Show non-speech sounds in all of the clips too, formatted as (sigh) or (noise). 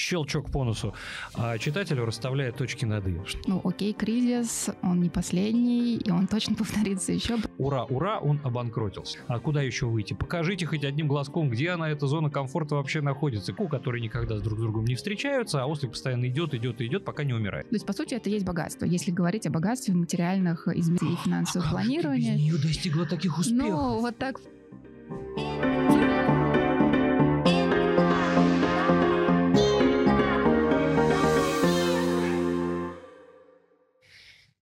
щелчок по носу, а читателю расставляет точки над «и». Ну, окей, кризис, он не последний, и он точно (laughs) повторится еще. Ура, ура, он обанкротился. А куда еще выйти? Покажите хоть одним глазком, где она, эта зона комфорта вообще находится. Ку, которые никогда с друг с другом не встречаются, а ослик постоянно идет, идет, идет, пока не умирает. То есть, по сути, это есть богатство. Если говорить о богатстве в материальных измерениях финансового планирования. Ты без нее достигла таких успехов? Ну, вот так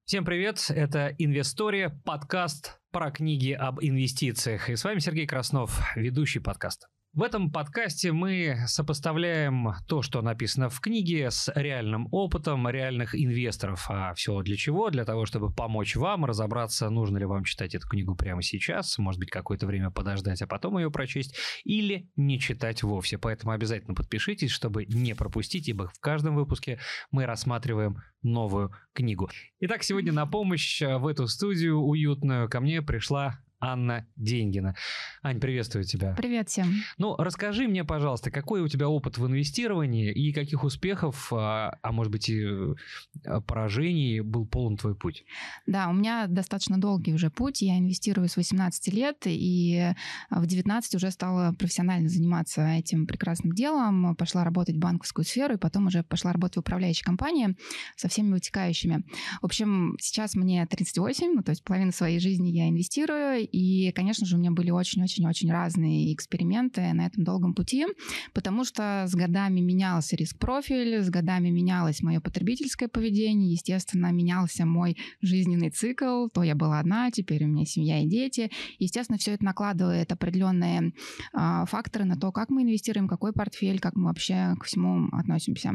Всем привет, это Инвестория, подкаст про книги об инвестициях. И с вами Сергей Краснов, ведущий подкаста. В этом подкасте мы сопоставляем то, что написано в книге, с реальным опытом реальных инвесторов. А все для чего? Для того, чтобы помочь вам разобраться, нужно ли вам читать эту книгу прямо сейчас, может быть, какое-то время подождать, а потом ее прочесть, или не читать вовсе. Поэтому обязательно подпишитесь, чтобы не пропустить, ибо в каждом выпуске мы рассматриваем новую книгу. Итак, сегодня на помощь в эту студию уютную ко мне пришла Анна Деньгина. Ань, приветствую тебя. Привет всем. Ну, расскажи мне, пожалуйста, какой у тебя опыт в инвестировании и каких успехов, а, а может быть и э, поражений был полон твой путь? Да, у меня достаточно долгий уже путь. Я инвестирую с 18 лет и в 19 уже стала профессионально заниматься этим прекрасным делом. Пошла работать в банковскую сферу и потом уже пошла работать в управляющей компании со всеми вытекающими. В общем, сейчас мне 38, ну, то есть половину своей жизни я инвестирую, и, конечно же, у меня были очень-очень-очень разные эксперименты на этом долгом пути, потому что с годами менялся риск-профиль, с годами менялось мое потребительское поведение, естественно, менялся мой жизненный цикл. То я была одна, теперь у меня семья и дети. Естественно, все это накладывает определенные э, факторы на то, как мы инвестируем, какой портфель, как мы вообще к всему относимся.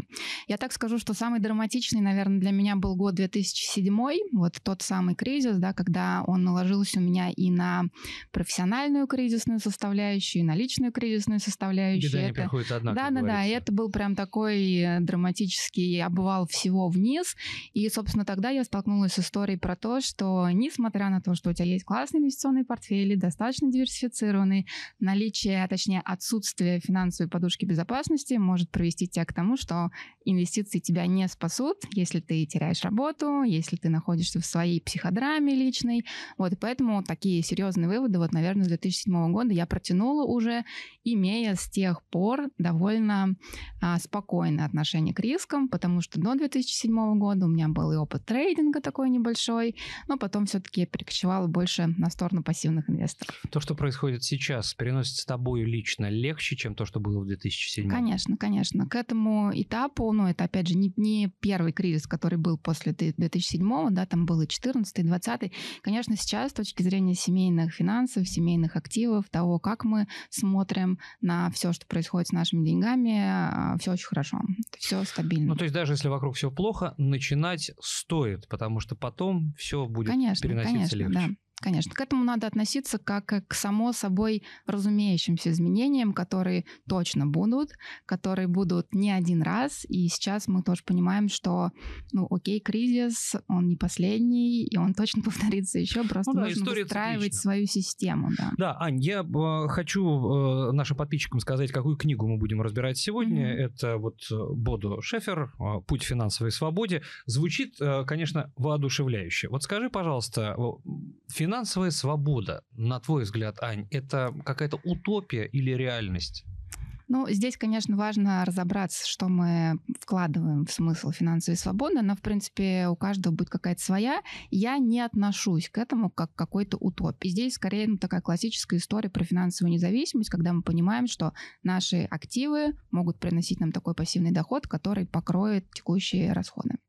Я так скажу, что самый драматичный, наверное, для меня был год 2007, вот тот самый кризис, да, когда он наложился у меня и на на профессиональную кризисную составляющую, и на личную кризисную составляющую. Беда это... приходит одна, Да, да, да. И это был прям такой драматический обвал всего вниз. И, собственно, тогда я столкнулась с историей про то, что несмотря на то, что у тебя есть классные инвестиционные портфели, достаточно диверсифицированные, наличие, а точнее отсутствие финансовой подушки безопасности может привести тебя к тому, что инвестиции тебя не спасут, если ты теряешь работу, если ты находишься в своей психодраме личной. Вот, и поэтому такие серьезные выводы, вот, наверное, с 2007 года я протянула уже, имея с тех пор довольно а, спокойное отношение к рискам, потому что до 2007 года у меня был и опыт трейдинга такой небольшой, но потом все-таки я перекочевала больше на сторону пассивных инвесторов. То, что происходит сейчас, переносится с тобой лично легче, чем то, что было в 2007? Конечно, конечно. К этому этапу, ну, это, опять же, не, не первый кризис, который был после 2007, да, там был и 14 20 Конечно, сейчас, с точки зрения семьи, семейных финансов, семейных активов, того, как мы смотрим на все, что происходит с нашими деньгами, а, все очень хорошо, все стабильно. Ну, то есть даже если вокруг все плохо, начинать стоит, потому что потом все будет конечно, переноситься конечно, легче. Да. Конечно, к этому надо относиться как к само собой разумеющимся изменениям, которые точно будут, которые будут не один раз. И сейчас мы тоже понимаем, что, ну, окей, кризис, он не последний, и он точно (laughs) повторится еще, просто ну, да, нужно выстраивать циклична. свою систему. Да, да Ань, я э, хочу э, нашим подписчикам сказать, какую книгу мы будем разбирать сегодня. Mm-hmm. Это вот э, Бодо Шефер «Путь финансовой свободе». Звучит, конечно, воодушевляюще. Вот скажи, пожалуйста, финансовая Финансовая свобода, на твой взгляд, Ань, это какая-то утопия или реальность? Ну, здесь, конечно, важно разобраться, что мы вкладываем в смысл финансовой свободы, но, в принципе, у каждого будет какая-то своя. Я не отношусь к этому как к какой-то утопии. Здесь, скорее, ну, такая классическая история про финансовую независимость, когда мы понимаем, что наши активы могут приносить нам такой пассивный доход, который покроет текущие расходы.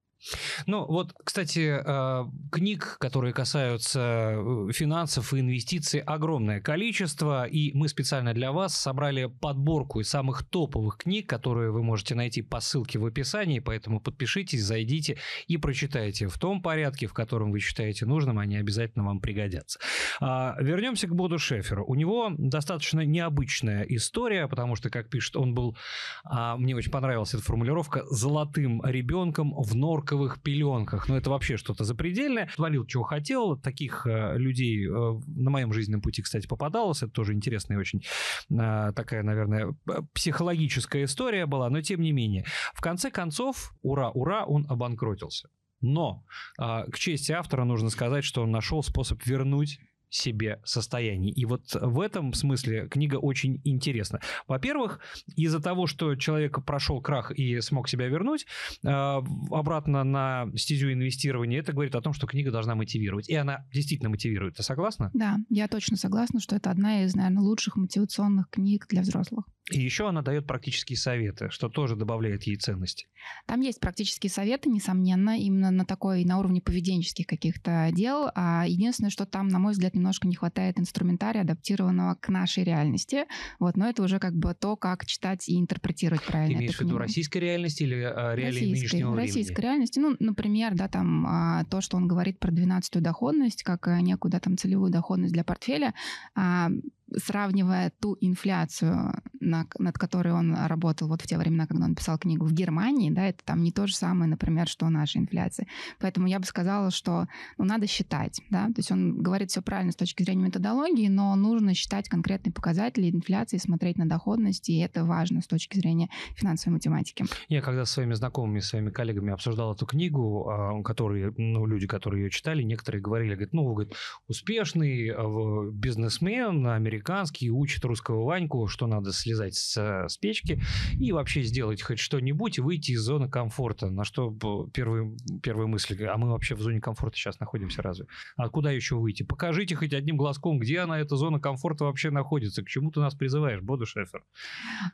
Ну вот, кстати, э, книг, которые касаются э, финансов и инвестиций, огромное количество, и мы специально для вас собрали подборку из самых топовых книг, которые вы можете найти по ссылке в описании, поэтому подпишитесь, зайдите и прочитайте в том порядке, в котором вы считаете нужным, они обязательно вам пригодятся. А, вернемся к Боду Шеферу. У него достаточно необычная история, потому что, как пишет, он был, а, мне очень понравилась эта формулировка, золотым ребенком в норках восковых пеленках, ну это вообще что-то запредельное. Творил, чего хотел. Таких э, людей э, на моем жизненном пути, кстати, попадалось. Это тоже интересная очень э, такая, наверное, психологическая история была, но тем не менее. В конце концов, ура, ура, он обанкротился. Но э, к чести автора нужно сказать, что он нашел способ вернуть себе состоянии. И вот в этом смысле книга очень интересна. Во-первых, из-за того, что человек прошел крах и смог себя вернуть э, обратно на стезю инвестирования, это говорит о том, что книга должна мотивировать. И она действительно мотивирует. Ты согласна? Да, я точно согласна, что это одна из, наверное, лучших мотивационных книг для взрослых. И еще она дает практические советы, что тоже добавляет ей ценности. Там есть практические советы, несомненно, именно на такой, на уровне поведенческих каких-то дел. А единственное, что там, на мой взгляд, немножко не хватает инструментария, адаптированного к нашей реальности. Вот, но это уже как бы то, как читать и интерпретировать правильно. Ты имеешь в виду российской реальности или а, реалии российской, нынешнего времени? Российской реальности. Ну, например, да, там а, то, что он говорит про 12-ю доходность, как а, некую, да, там целевую доходность для портфеля, а, сравнивая ту инфляцию, на, над которой он работал вот в те времена, когда он писал книгу в Германии, да, это там не то же самое, например, что наша инфляция. Поэтому я бы сказала, что ну, надо считать, да, то есть он говорит все правильно с точки зрения методологии, но нужно считать конкретные показатели инфляции, смотреть на доходность, и это важно с точки зрения финансовой математики. Я когда с своими знакомыми, своими коллегами обсуждал эту книгу, а, которые, ну, люди, которые ее читали, некоторые говорили, говорят, ну, говорит, успешный а, бизнесмен, американский, американский, учит русского Ваньку, что надо слезать с, с печки и вообще сделать хоть что-нибудь и выйти из зоны комфорта. На что первые, первые мысли, а мы вообще в зоне комфорта сейчас находимся разве? А куда еще выйти? Покажите хоть одним глазком, где она, эта зона комфорта вообще находится. К чему ты нас призываешь, Боду Шефер?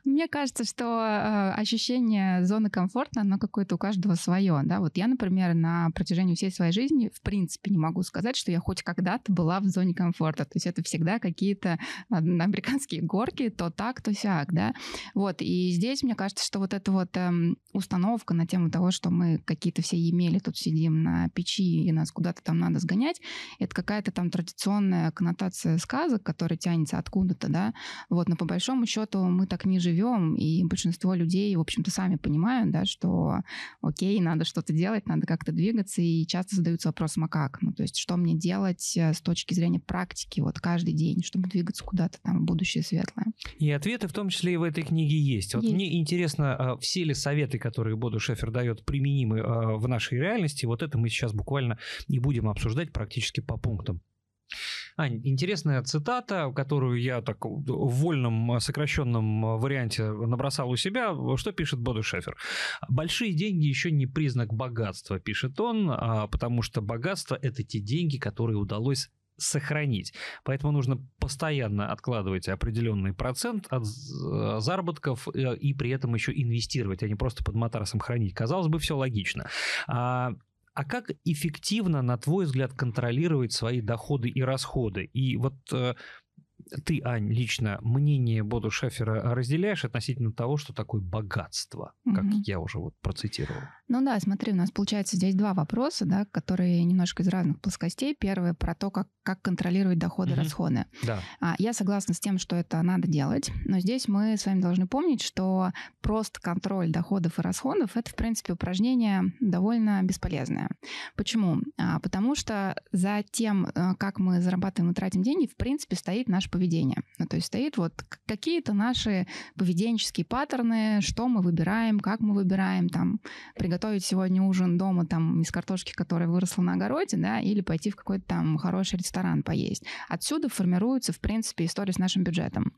Мне кажется, что э, ощущение зоны комфорта, оно какое-то у каждого свое. Да? Вот я, например, на протяжении всей своей жизни в принципе не могу сказать, что я хоть когда-то была в зоне комфорта. То есть это всегда какие-то (laughs) американские горки, то так, то сяк, да. Вот, и здесь, мне кажется, что вот эта вот эм, установка на тему того, что мы какие-то все емели тут сидим на печи, и нас куда-то там надо сгонять, это какая-то там традиционная коннотация сказок, которая тянется откуда-то, да. Вот, но по большому счету мы так не живем, и большинство людей, в общем-то, сами понимают, да, что окей, надо что-то делать, надо как-то двигаться, и часто задаются вопросом, а как? Ну, то есть, что мне делать э, с точки зрения практики, вот каждый день, чтобы двигаться куда-то там в будущее светлое. И ответы в том числе и в этой книге есть. Вот есть. мне интересно, а, все ли советы, которые Боду Шефер дает, применимы а, в нашей реальности? Вот это мы сейчас буквально и будем обсуждать практически по пунктам. Ань, интересная цитата, которую я так в вольном сокращенном варианте набросал у себя. Что пишет Боду Шефер? Большие деньги еще не признак богатства, пишет он, а, потому что богатство – это те деньги, которые удалось сохранить. Поэтому нужно постоянно откладывать определенный процент от заработков э, и при этом еще инвестировать, а не просто под матрасом хранить. Казалось бы, все логично. А а как эффективно, на твой взгляд, контролировать свои доходы и расходы? И вот э, ты, Ань, лично мнение Боду Шефера разделяешь относительно того, что такое богатство, угу. как я уже вот процитировал? Ну да, смотри, у нас получается здесь два вопроса, да, которые немножко из разных плоскостей. Первый про то, как, как контролировать доходы и угу. расходы. Да. А, я согласна с тем, что это надо делать, но здесь мы с вами должны помнить, что просто контроль доходов и расходов это, в принципе, упражнение довольно бесполезное. Почему? А, потому что за тем, э, как мы зарабатываем и тратим деньги, в принципе, стоит наш поведения. Ну, то есть стоит вот какие-то наши поведенческие паттерны, что мы выбираем, как мы выбираем, там, приготовить сегодня ужин дома там из картошки, которая выросла на огороде, да, или пойти в какой-то там хороший ресторан поесть. Отсюда формируется, в принципе, история с нашим бюджетом.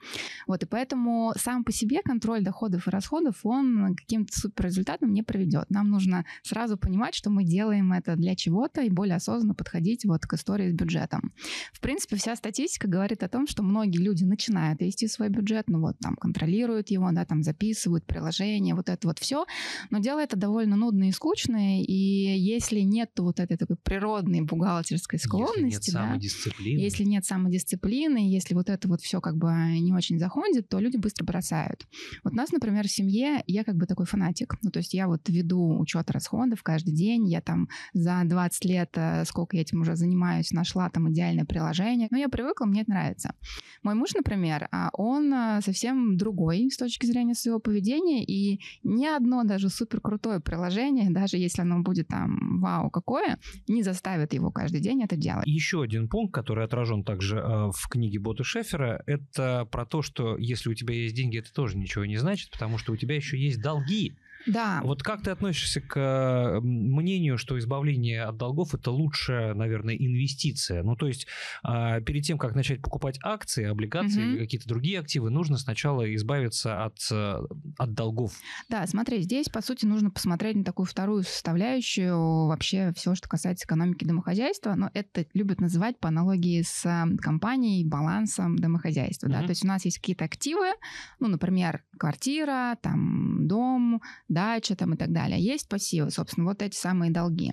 Вот, и поэтому сам по себе контроль доходов и расходов, он каким-то суперрезультатом не приведет. Нам нужно сразу понимать, что мы делаем это для чего-то и более осознанно подходить вот к истории с бюджетом. В принципе, вся статистика говорит о том, что многие люди начинают вести свой бюджет, ну вот там контролируют его, да, там записывают приложения, вот это вот все, но дело это довольно нудное и скучное, и если нет вот этой такой природной бухгалтерской склонности, если нет да, самодисциплины, если нет самодисциплины, если вот это вот все как бы не очень заходит, то люди быстро бросают. Вот у нас, например, в семье я как бы такой фанатик, ну то есть я вот веду учет расходов каждый день, я там за 20 лет, э, сколько я этим уже занимаюсь, нашла там идеальное приложение, но я привыкла, мне это нравится. Мой муж, например, а, он а, совсем другой с точки зрения своего поведения, и ни одно даже супер крутое приложение, даже если оно будет там вау какое, не заставит его каждый день это делать. Еще один пункт, который отражен также э, в книге Бота Шефера, это про то, что если у тебя есть деньги, это тоже ничего не значит, потому что у тебя еще есть долги. Да. Вот как ты относишься к э, мнению, что избавление от долгов это лучшая, наверное, инвестиция? Ну, то есть а, перед тем, как начать покупать акции, облигации угу. или какие-то другие активы, нужно сначала избавиться от, э, от долгов. Да, смотри, здесь, по сути, нужно посмотреть на такую вторую составляющую вообще все, что касается экономики домохозяйства. Но это любят называть по аналогии с э, компанией балансом домохозяйства. Угу. Да? То есть у нас есть какие-то активы, ну, например, квартира, там, дом, дача там и так далее. Есть пассивы, собственно, вот эти самые долги.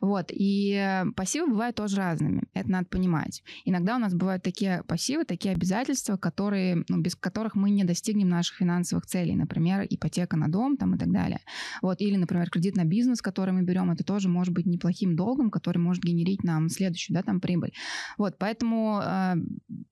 Вот, и пассивы бывают тоже разными, это надо понимать. Иногда у нас бывают такие пассивы, такие обязательства, которые, ну, без которых мы не достигнем наших финансовых целей, например, ипотека на дом там и так далее. Вот, или, например, кредит на бизнес, который мы берем, это тоже может быть неплохим долгом, который может генерить нам следующую, да, там прибыль. Вот, поэтому э,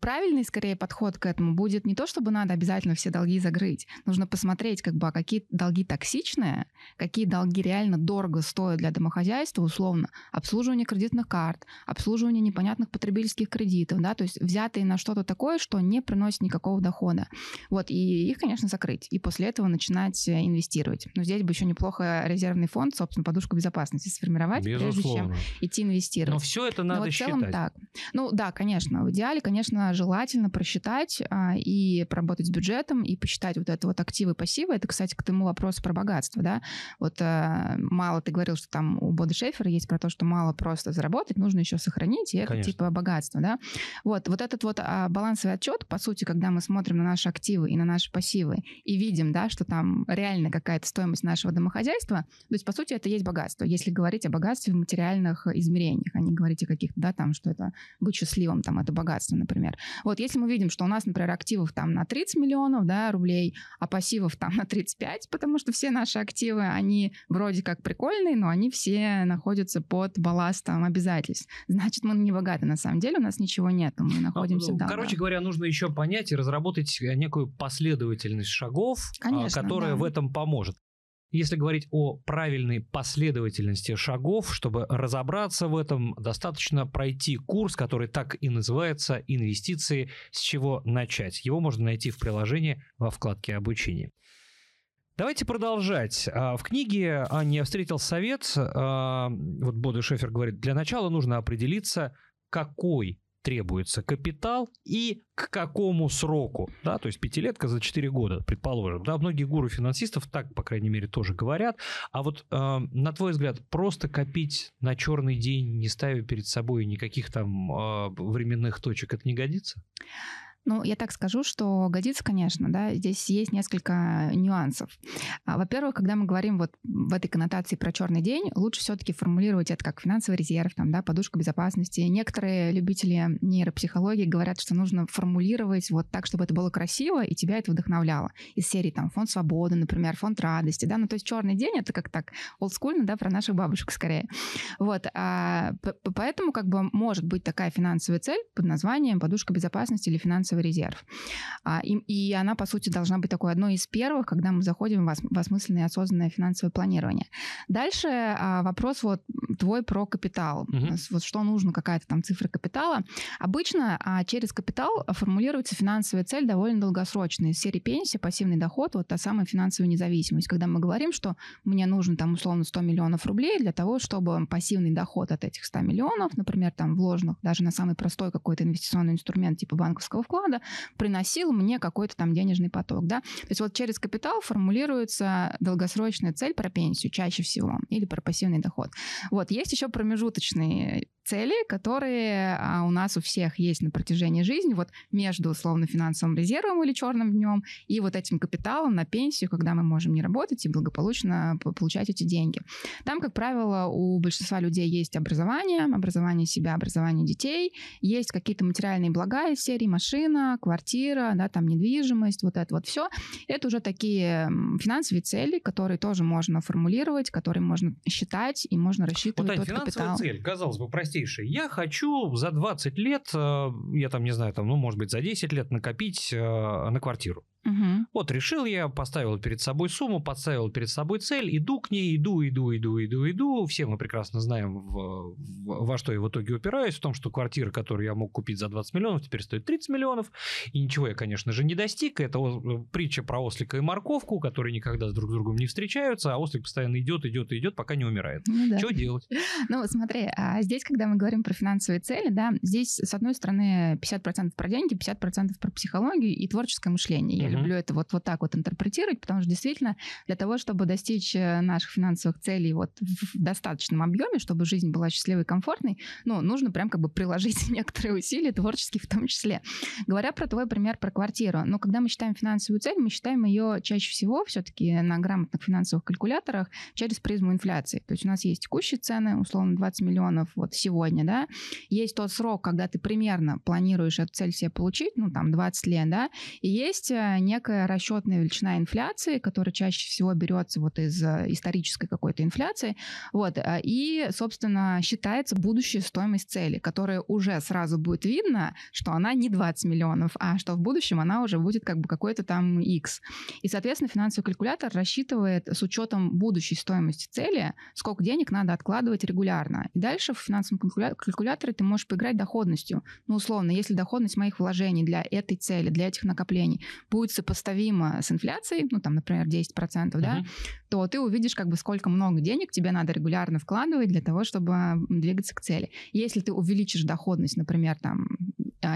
правильный, скорее, подход к этому будет не то, чтобы надо обязательно все долги закрыть, нужно посмотреть, как бы, а какие долги токсичны, токсичное, какие долги реально дорого стоят для домохозяйства, условно, обслуживание кредитных карт, обслуживание непонятных потребительских кредитов, да, то есть взятые на что-то такое, что не приносит никакого дохода. Вот, и их, конечно, закрыть, и после этого начинать э, инвестировать. Но здесь бы еще неплохо резервный фонд, собственно, подушку безопасности сформировать, Безусловно. прежде чем идти инвестировать. Но все это надо Но в целом считать. так. Ну да, конечно, в идеале, конечно, желательно просчитать а, и поработать с бюджетом, и посчитать вот это вот активы и пассивы. Это, кстати, к тому вопросу про богатство богатство, да. Вот э, мало ты говорил, что там у Бода Шефера есть про то, что мало просто заработать, нужно еще сохранить, и это Конечно. типа богатство, да. Вот, вот этот вот а, балансовый отчет, по сути, когда мы смотрим на наши активы и на наши пассивы и видим, да, что там реально какая-то стоимость нашего домохозяйства, то есть, по сути, это есть богатство, если говорить о богатстве в материальных измерениях, а не говорить о каких-то, да, там, что это быть счастливым, там, это богатство, например. Вот, если мы видим, что у нас, например, активов там на 30 миллионов, да, рублей, а пассивов там на 35, потому что все наши активы, они вроде как прикольные, но они все находятся под балластом обязательств. Значит, мы не богаты. На самом деле у нас ничего нет, мы находимся ну, в Короче говоря, нужно еще понять и разработать некую последовательность шагов, а, Конечно, которая да. в этом поможет. Если говорить о правильной последовательности шагов, чтобы разобраться в этом, достаточно пройти курс, который так и называется «Инвестиции. С чего начать». Его можно найти в приложении во вкладке «Обучение». Давайте продолжать. А, в книге «Анне встретил совет», а, вот Бода Шефер говорит, для начала нужно определиться, какой требуется капитал и к какому сроку, да, то есть пятилетка за 4 года, предположим, да, многие гуру финансистов так, по крайней мере, тоже говорят, а вот э, на твой взгляд, просто копить на черный день, не ставя перед собой никаких там э, временных точек, это не годится? Ну, я так скажу, что годится, конечно, да, здесь есть несколько нюансов. А, во-первых, когда мы говорим вот в этой коннотации про черный день, лучше все-таки формулировать это как финансовый резерв, там, да, подушка безопасности. Некоторые любители нейропсихологии говорят, что нужно формулировать вот так, чтобы это было красиво, и тебя это вдохновляло. Из серии там фонд свободы, например, фонд радости, да, ну, то есть черный день это как так олдскульно, да, про наших бабушек скорее. Вот, а, поэтому как бы может быть такая финансовая цель под названием подушка безопасности или финансовый финансовый резерв. А, и, и она, по сути, должна быть такой одной из первых, когда мы заходим в, осмысленное осознанное финансовое планирование. Дальше а, вопрос вот твой про капитал. Угу. Вот что нужно, какая-то там цифра капитала. Обычно а, через капитал формулируется финансовая цель довольно долгосрочная. Из серии пенсии, пассивный доход, вот та самая финансовая независимость. Когда мы говорим, что мне нужно там условно 100 миллионов рублей для того, чтобы пассивный доход от этих 100 миллионов, например, там вложенных даже на самый простой какой-то инвестиционный инструмент типа банковского вклада, вклада приносил мне какой-то там денежный поток, да. То есть вот через капитал формулируется долгосрочная цель про пенсию чаще всего или про пассивный доход. Вот, есть еще промежуточные цели, которые а, у нас у всех есть на протяжении жизни, вот между условно финансовым резервом или черным днем и вот этим капиталом на пенсию, когда мы можем не работать и благополучно получать эти деньги. Там, как правило, у большинства людей есть образование, образование себя, образование детей, есть какие-то материальные блага из серии машина, квартира, да, там недвижимость, вот это вот все. Это уже такие финансовые цели, которые тоже можно формулировать, которые можно считать и можно рассчитывать вот, Ань, тот финансовая капитал. цель, казалось бы, прости простейшее. Я хочу за 20 лет, э, я там не знаю, там, ну, может быть, за 10 лет накопить э, на квартиру. Угу. Вот решил я, поставил перед собой сумму, поставил перед собой цель, иду к ней, иду, иду, иду, иду, иду. Все мы прекрасно знаем, в, в, во что я в итоге упираюсь, в том, что квартира, которую я мог купить за 20 миллионов, теперь стоит 30 миллионов. И ничего я, конечно же, не достиг. Это притча про ослика и морковку, которые никогда друг с другом не встречаются, а ослик постоянно идет, идет идет, пока не умирает. Ну, да. Что делать? (laughs) Ну, смотри, а здесь, когда мы говорим про финансовые цели, да, здесь, с одной стороны, 50% про деньги, 50% про психологию и творческое мышление люблю это вот, вот так вот интерпретировать, потому что действительно для того, чтобы достичь э, наших финансовых целей вот в достаточном объеме, чтобы жизнь была счастливой и комфортной, ну, нужно прям как бы приложить (laughs) некоторые усилия, творческие в том числе. Говоря про твой пример про квартиру, ну, когда мы считаем финансовую цель, мы считаем ее чаще всего все-таки на грамотных финансовых калькуляторах через призму инфляции. То есть у нас есть текущие цены, условно 20 миллионов вот сегодня, да, есть тот срок, когда ты примерно планируешь эту цель себе получить, ну, там, 20 лет, да, и есть э, некая расчетная величина инфляции, которая чаще всего берется вот из э, исторической какой-то инфляции, вот, э, и, собственно, считается будущая стоимость цели, которая уже сразу будет видно, что она не 20 миллионов, а что в будущем она уже будет как бы какой-то там X. И, соответственно, финансовый калькулятор рассчитывает с учетом будущей стоимости цели, сколько денег надо откладывать регулярно. И дальше в финансовом калькуляторе ты можешь поиграть доходностью. Ну, условно, если доходность моих вложений для этой цели, для этих накоплений будет сопоставимо с инфляцией, ну, там, например, 10%, uh-huh. да, то ты увидишь, как бы, сколько много денег тебе надо регулярно вкладывать для того, чтобы двигаться к цели. Если ты увеличишь доходность, например, там,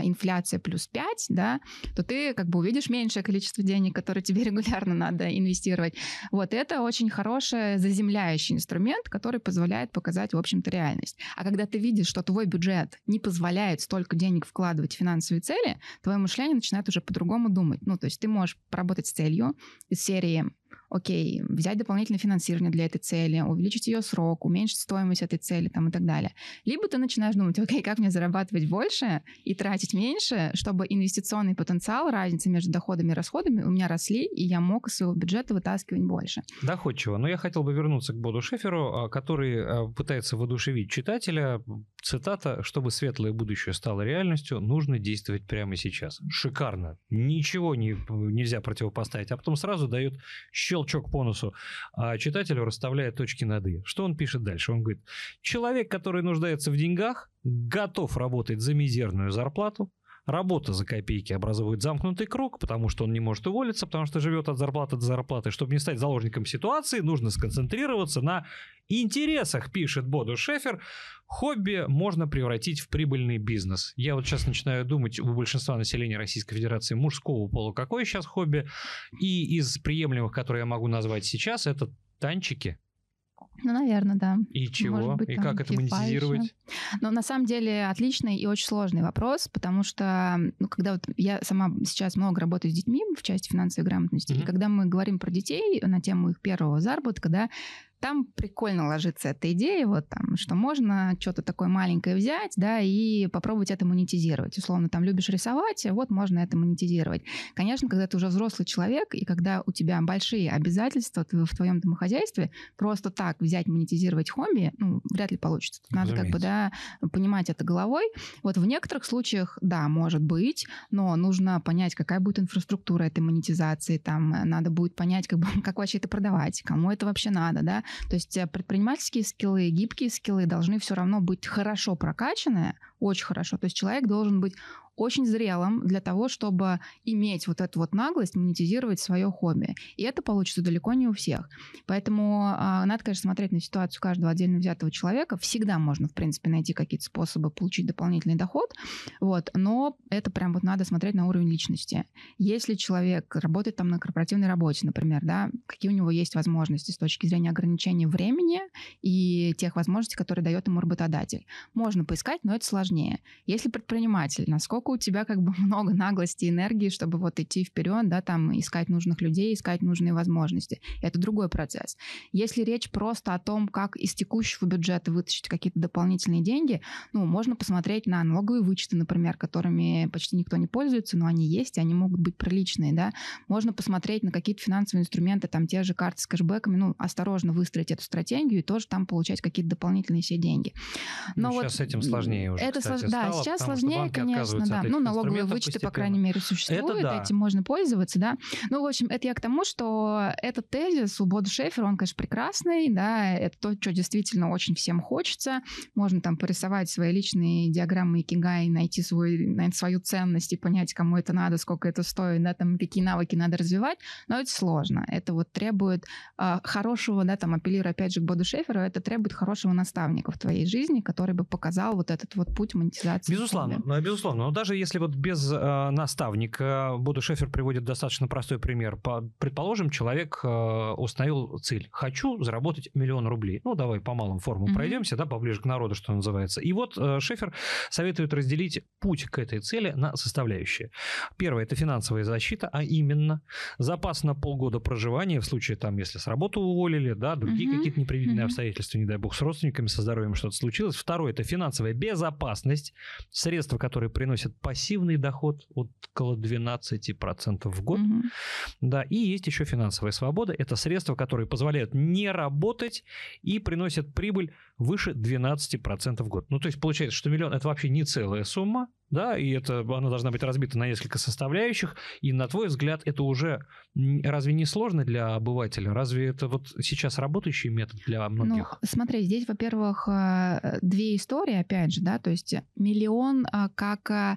инфляция плюс 5, да, то ты как бы увидишь меньшее количество денег, которые тебе (laughs) регулярно надо инвестировать. Вот это очень хороший заземляющий инструмент, который позволяет показать, в общем-то, реальность. А когда ты видишь, что твой бюджет не позволяет столько денег вкладывать в финансовые цели, твое мышление начинает уже по-другому думать. Ну, то есть ты можешь поработать с целью из серии окей, взять дополнительное финансирование для этой цели, увеличить ее срок, уменьшить стоимость этой цели там, и так далее. Либо ты начинаешь думать, (laughs) окей, как мне зарабатывать больше и тратить меньше, чтобы инвестиционный потенциал, разница между доходами и расходами у меня росли, и я мог из своего бюджета вытаскивать больше. Доходчиво. Но я хотел бы вернуться к Боду Шеферу, а, который а, пытается воодушевить читателя. Цитата, чтобы светлое будущее стало реальностью, нужно действовать прямо сейчас. Шикарно. Ничего не, нельзя противопоставить. А потом сразу дает щелчок по носу, а читателю расставляет точки над «и». Что он пишет дальше? Он говорит, человек, который нуждается в деньгах, готов работать за мизерную зарплату, Работа за копейки образует замкнутый круг, потому что он не может уволиться, потому что живет от зарплаты до зарплаты. Чтобы не стать заложником ситуации, нужно сконцентрироваться на интересах, пишет Боду Шефер. Хобби можно превратить в прибыльный бизнес. Я вот сейчас начинаю думать, у большинства населения Российской Федерации мужского пола какое сейчас хобби. И из приемлемых, которые я могу назвать сейчас, это танчики, ну, наверное, да. И чего? быть, и там, как это монетизировать? Еще. Ну, на самом деле, отличный и очень сложный вопрос, потому что, ну, когда вот я сама сейчас много работаю с детьми в части финансовой грамотности, mm-hmm. и когда мы говорим про детей на тему их первого заработка, да, там прикольно ложится эта идея, вот там, что можно что-то такое маленькое взять, да, и попробовать это монетизировать. Условно, там любишь рисовать, вот можно это монетизировать. Конечно, когда ты уже взрослый человек, и когда у тебя большие обязательства в твоем домохозяйстве, просто так взять, монетизировать хобби, ну, вряд ли получится. Тут надо как бы, да, понимать это головой. Вот в некоторых случаях, да, может быть, но нужно понять, какая будет инфраструктура этой монетизации, там надо будет понять, как, бы, (laughs) как вообще это продавать, кому это вообще надо, да, то есть э, предпринимательские скиллы, гибкие скиллы должны все равно быть хорошо прокачаны, очень хорошо. То есть человек должен быть очень зрелым для того, чтобы иметь вот эту вот наглость монетизировать свое хобби. И это получится далеко не у всех. Поэтому э, надо, конечно, смотреть на ситуацию каждого отдельно взятого человека. Всегда можно, в принципе, найти какие-то способы получить дополнительный доход, вот, но это прям вот надо смотреть на уровень личности. Если человек работает там на корпоративной работе, например, да, какие у него есть возможности с точки зрения ограничения времени и тех возможностей, которые дает ему работодатель. Можно поискать, но это сложно сложнее. Если предприниматель, насколько у тебя как бы (laughs) много наглости и энергии, чтобы вот идти вперед, да, там искать нужных людей, искать нужные возможности. Это другой процесс. Если речь просто о том, как из текущего бюджета вытащить какие-то дополнительные деньги, ну, можно посмотреть на налоговые вычеты, например, которыми почти никто не пользуется, но они есть, и они могут быть приличные, да. Можно посмотреть на какие-то финансовые инструменты, там те же карты с кэшбэками, ну, осторожно выстроить эту стратегию и тоже там получать какие-то дополнительные все деньги. Но ну, вот сейчас с этим сложнее уже, это кстати, слож... Да, стало, сейчас сложнее, конечно, да. Ну, налоговые вычеты, постепенно. по крайней мере, существуют, это да. этим можно пользоваться, да. Ну, в общем, это я к тому, что этот тезис у Бода Шефера, он, конечно, прекрасный, да, это то, что действительно очень всем хочется. Можно там порисовать свои личные диаграммы Икигай, найти свой, найти свою ценность и понять, кому это надо, сколько это стоит, да, там, какие навыки надо развивать, но это сложно. Это вот требует э, хорошего, да, там, апеллирую опять же к Боду Шеферу, это требует хорошего наставника в твоей жизни, который бы показал вот этот вот путь монетизации. Безусловно, ну, безусловно. Но даже если вот без э, наставника, Боду Шефер приводит достаточно простой пример. По, предположим, человек э, установил цель. Хочу заработать миллион рублей. Ну, давай по малым формам mm-hmm. пройдемся, да, поближе к народу, что называется. И вот э, Шефер советует разделить путь к этой цели на составляющие. Первое – это финансовая защита, а именно запас на полгода проживания в случае, там, если с работы уволили, да, другие mm-hmm. какие-то непредвиденные mm-hmm. обстоятельства, не дай бог, с родственниками, со здоровьем что-то случилось. Второе – это финансовая безопасность, средства, которые приносят пассивный доход от около 12% в год. Mm-hmm. Да, и есть еще финансовая свобода. Это средства, которые позволяют не работать и приносят прибыль выше 12% в год. Ну, то есть получается, что миллион – это вообще не целая сумма, да, и это, она должна быть разбита на несколько составляющих, и на твой взгляд это уже разве не сложно для обывателя? Разве это вот сейчас работающий метод для многих? Ну, смотри, здесь, во-первых, э, две истории, опять же, да, то есть миллион э, как э,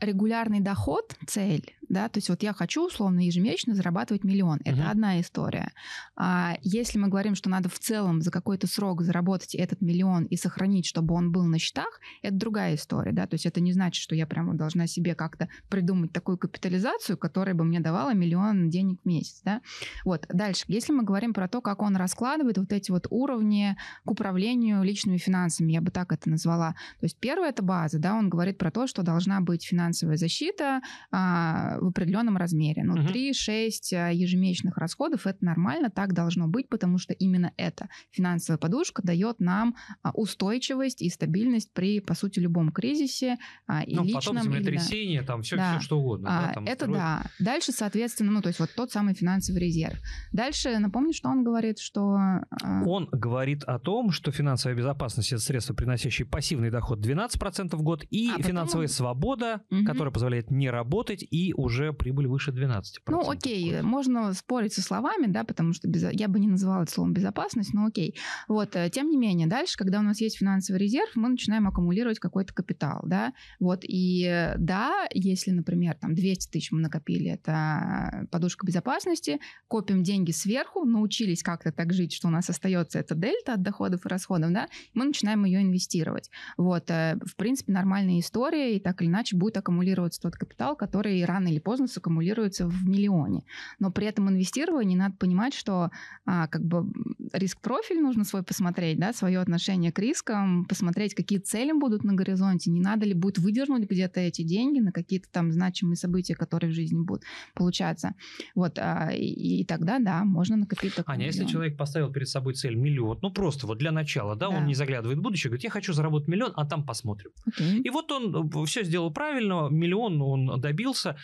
регулярный доход, цель, да, то есть вот я хочу условно ежемесячно зарабатывать миллион, это uh-huh. одна история. А если мы говорим, что надо в целом за какой-то срок заработать этот миллион и сохранить, чтобы он был на счетах, это другая история, да, то есть это не значит, что я прямо должна себе как-то придумать такую капитализацию, которая бы мне давала миллион денег в месяц, да. Вот, дальше, если мы говорим про то, как он раскладывает вот эти вот уровни к управлению личными финансами, я бы так это назвала. То есть первое это база, да, он говорит про то, что должна быть финансовая защита, а, в определенном размере. Ну, угу. 3-6 а, ежемесячных расходов это нормально, так должно быть, потому что именно эта финансовая подушка дает нам а, устойчивость и стабильность при, по сути, любом кризисе а, и ну, личном. Потом землетрясение, или, да. там все, да. все что угодно. А, да, там это строй... да. Дальше, соответственно, ну, то есть вот тот самый финансовый резерв. Дальше, напомню, что он говорит, что... Он говорит о том, что финансовая безопасность – это средство, приносящее пассивный доход 12% в год, и а финансовая потом... свобода, угу. которая позволяет не работать и уже прибыль выше 12%. Ну, окей, можно спорить со словами, да, потому что без... я бы не называла это словом безопасность, но окей. Вот, э, тем не менее, дальше, когда у нас есть финансовый резерв, мы начинаем аккумулировать какой-то капитал, да, вот, и э, да, если, например, там 200 тысяч мы накопили, это подушка безопасности, копим деньги сверху, научились как-то так жить, что у нас остается эта дельта от доходов и расходов, да, мы начинаем ее инвестировать. Вот, э, в принципе, нормальная история, и так или иначе будет аккумулироваться тот капитал, который рано или поздно саккумулируется в миллионе. Но при этом инвестировании надо понимать, что а, как бы риск-профиль нужно свой посмотреть, да, свое отношение к рискам, посмотреть, какие цели будут на горизонте, не надо ли будет выдернуть где-то эти деньги на какие-то там значимые события, которые в жизни будут получаться. Вот, а, и, и тогда, да, можно накопить такой Аня, миллион. если человек поставил перед собой цель миллион, ну просто вот для начала, да, да. он не заглядывает в будущее, говорит, я хочу заработать миллион, а там посмотрим. Okay. И вот он э, все сделал правильно, миллион он добился,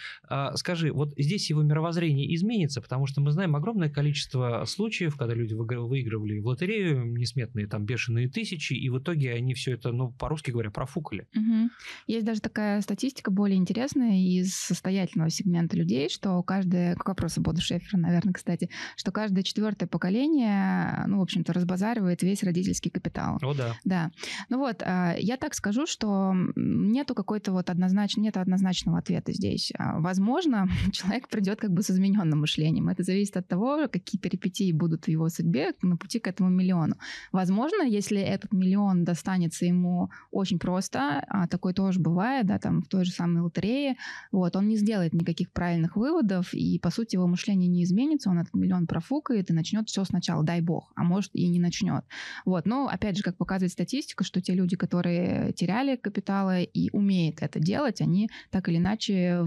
скажи, вот здесь его мировоззрение изменится, потому что мы знаем огромное количество случаев, когда люди выигрывали в лотерею несметные там бешеные тысячи, и в итоге они все это, ну, по-русски говоря, профукали. Угу. Есть даже такая статистика более интересная из состоятельного сегмента людей, что каждое, к вопросу Боду Шефера, наверное, кстати, что каждое четвертое поколение, ну, в общем-то, разбазаривает весь родительский капитал. О, да. Да. Ну вот, а, я так скажу, что нету какой-то вот однозначно, нет однозначного ответа здесь. Возможно, (laughs) человек придет как бы с измененным мышлением. Это зависит от того, какие перипетии будут в его судьбе на пути к этому миллиону. Возможно, если этот миллион достанется ему очень просто, а такое тоже бывает, да, там в той же самой лотерее, вот, он не сделает никаких правильных выводов, и, по сути, его мышление не изменится, он этот миллион профукает и начнет все сначала, дай бог, а может и не начнет. Вот, но, опять же, как показывает статистика, что те люди, которые теряли капиталы и умеют это делать, они так или иначе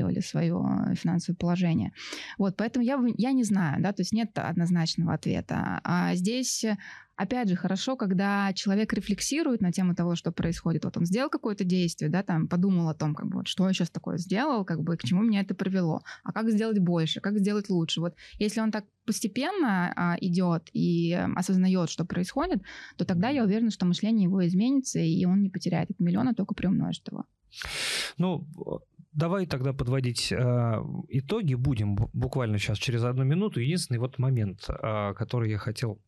восстанавливали свое финансовое положение. Вот, поэтому я, я не знаю, да, то есть нет однозначного ответа. А здесь опять же, хорошо, когда человек рефлексирует на тему того, что происходит. Вот он сделал какое-то действие, да, там подумал о том, как бы, вот, что я сейчас такое сделал, как бы, к чему меня это привело, а как сделать больше, как сделать лучше. Вот если он так постепенно а, идет и осознает, что происходит, то тогда я уверена, что мышление его изменится, и он не потеряет этот миллион, а только приумножит его. Ну, Давай тогда подводить э, итоги будем буквально сейчас через одну минуту. Единственный вот момент, э, который я хотел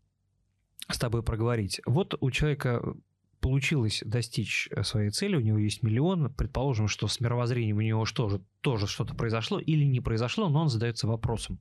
с тобой проговорить. Вот у человека получилось достичь э, своей цели, у него есть миллион, предположим, что с мировоззрением у него что же, тоже что-то произошло или не произошло, но он задается вопросом,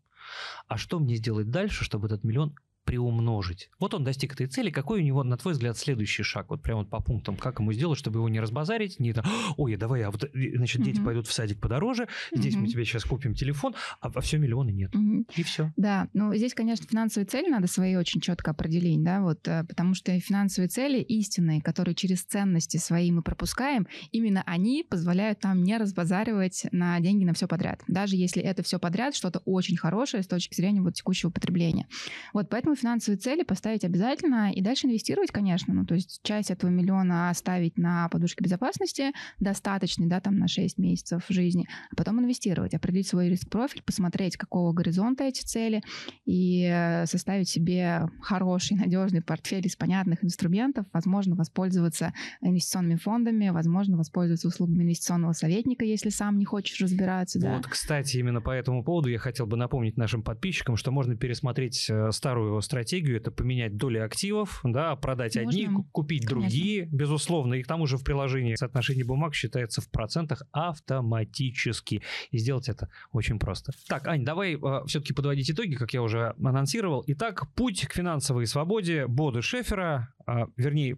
а что мне сделать дальше, чтобы этот миллион приумножить. Вот он достиг этой цели. Какой у него, на твой взгляд, следующий шаг? Вот прямо вот по пунктам. Как ему сделать, чтобы его не разбазарить? Не это, ой, давай, а вот, значит, дети mm-hmm. пойдут в садик подороже, здесь mm-hmm. мы тебе сейчас купим телефон, а, а все миллионы нет. Mm-hmm. И все. Да, ну здесь, конечно, финансовые цели надо свои очень четко определить, да, вот, э, потому что финансовые цели истинные, которые через ценности свои мы пропускаем, именно они позволяют нам не разбазаривать на деньги на все подряд. Даже если это все подряд что-то очень хорошее с точки зрения вот текущего потребления. Вот поэтому Поэтому финансовые цели поставить обязательно и дальше инвестировать, конечно. Ну, то есть часть этого миллиона оставить на подушке безопасности, достаточный, да, там на 6 месяцев жизни, а потом инвестировать, определить свой риск-профиль, посмотреть, какого горизонта эти цели и э, составить себе хороший, (laughs) надежный портфель из понятных инструментов, возможно, воспользоваться инвестиционными фондами, возможно, воспользоваться услугами инвестиционного советника, если сам не хочешь разбираться. Вот, да. кстати, именно по этому поводу я хотел бы напомнить нашим подписчикам, что можно пересмотреть э, старую стратегию это поменять доли активов, да, продать Можно. одни, купить Конечно. другие, безусловно. И к тому же в приложении соотношение бумаг считается в процентах автоматически. И сделать это очень просто. Так, Ань, давай э, все-таки подводить итоги, как я уже анонсировал. Итак, путь к финансовой свободе Боды Шефера, э, вернее,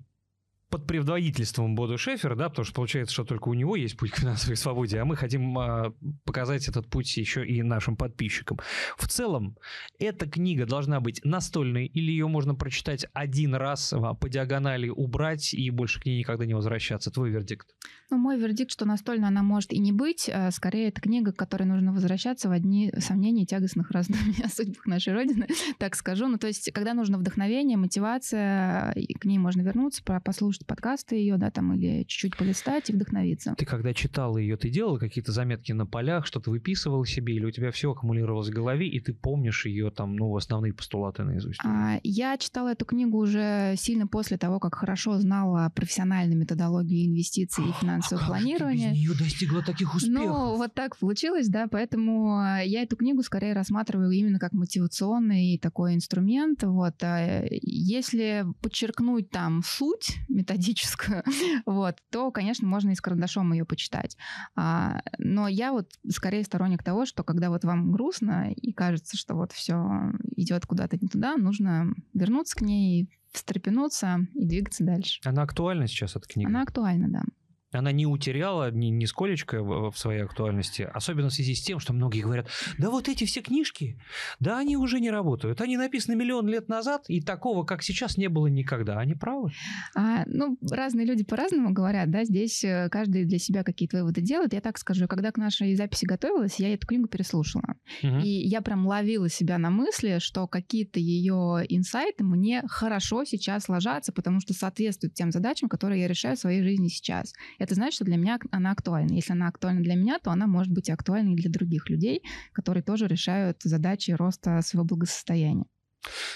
под предводительством Боду Шефера, да, потому что получается, что только у него есть путь к финансовой свободе, а мы хотим а, показать этот путь еще и нашим подписчикам. В целом, эта книга должна быть настольной, или ее можно прочитать один раз а, по диагонали, убрать и больше к ней никогда не возвращаться. Твой вердикт? Ну, мой вердикт, что настольно она может и не быть. А скорее, это книга, к которой нужно возвращаться в одни сомнения тягостных раздумий о судьбах нашей Родины, (laughs) так скажу. Ну, то есть, когда нужно вдохновение, мотивация, к ней можно вернуться, послушать послушать подкасты ее, да, там, или чуть-чуть полистать и вдохновиться. Ты когда читала ее, ты делала какие-то заметки на полях, что-то выписывала себе, или у тебя все аккумулировалось в голове, и ты помнишь ее там, ну, основные постулаты наизусть? А, я читала эту книгу уже сильно после того, как хорошо знала профессиональную методологию инвестиций и финансового а планирования. Как ты без нее достигла таких успехов? Ну, вот так получилось, да, поэтому я эту книгу скорее рассматриваю именно как мотивационный такой инструмент. Вот. А, если подчеркнуть там суть методологии, методическую, (laughs) вот, то, конечно, можно и с карандашом ее почитать. А, но я вот скорее сторонник того, что когда вот вам грустно и кажется, что вот все идет куда-то не туда, нужно вернуться к ней, встрепенуться и двигаться дальше. Она актуальна сейчас, эта книга? Она актуальна, да она не утеряла ни, нисколечко в, в своей актуальности, особенно в связи с тем, что многие говорят, да вот эти все книжки, да они уже не работают, они написаны миллион лет назад, и такого, как сейчас, не было никогда. Они правы? А, ну, разные люди по-разному говорят, да, здесь э, каждый для себя какие-то выводы делает. Я так скажу, когда к нашей записи готовилась, я эту книгу переслушала. Угу. И я прям ловила себя на мысли, что какие-то ее инсайты мне хорошо сейчас ложатся, потому что соответствуют тем задачам, которые я решаю в своей жизни сейчас это значит, что для меня она актуальна. Если она актуальна для меня, то она может быть актуальна и для других людей, которые тоже решают задачи роста своего благосостояния.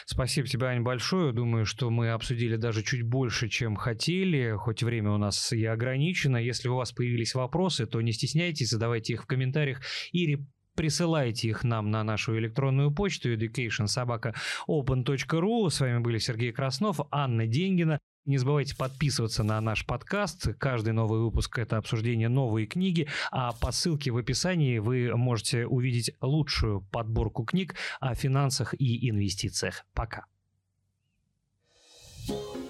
Спасибо тебе, Ань, большое. Думаю, что мы обсудили даже чуть больше, чем хотели, хоть время у нас и ограничено. Если у вас появились вопросы, то не стесняйтесь, задавайте их в комментариях или присылайте их нам на нашу электронную почту educationsobaka.open.ru. С вами были Сергей Краснов, Анна Деньгина. Не забывайте подписываться на наш подкаст. Каждый новый выпуск — это обсуждение новой книги, а по ссылке в описании вы можете увидеть лучшую подборку книг о финансах и инвестициях. Пока. thank you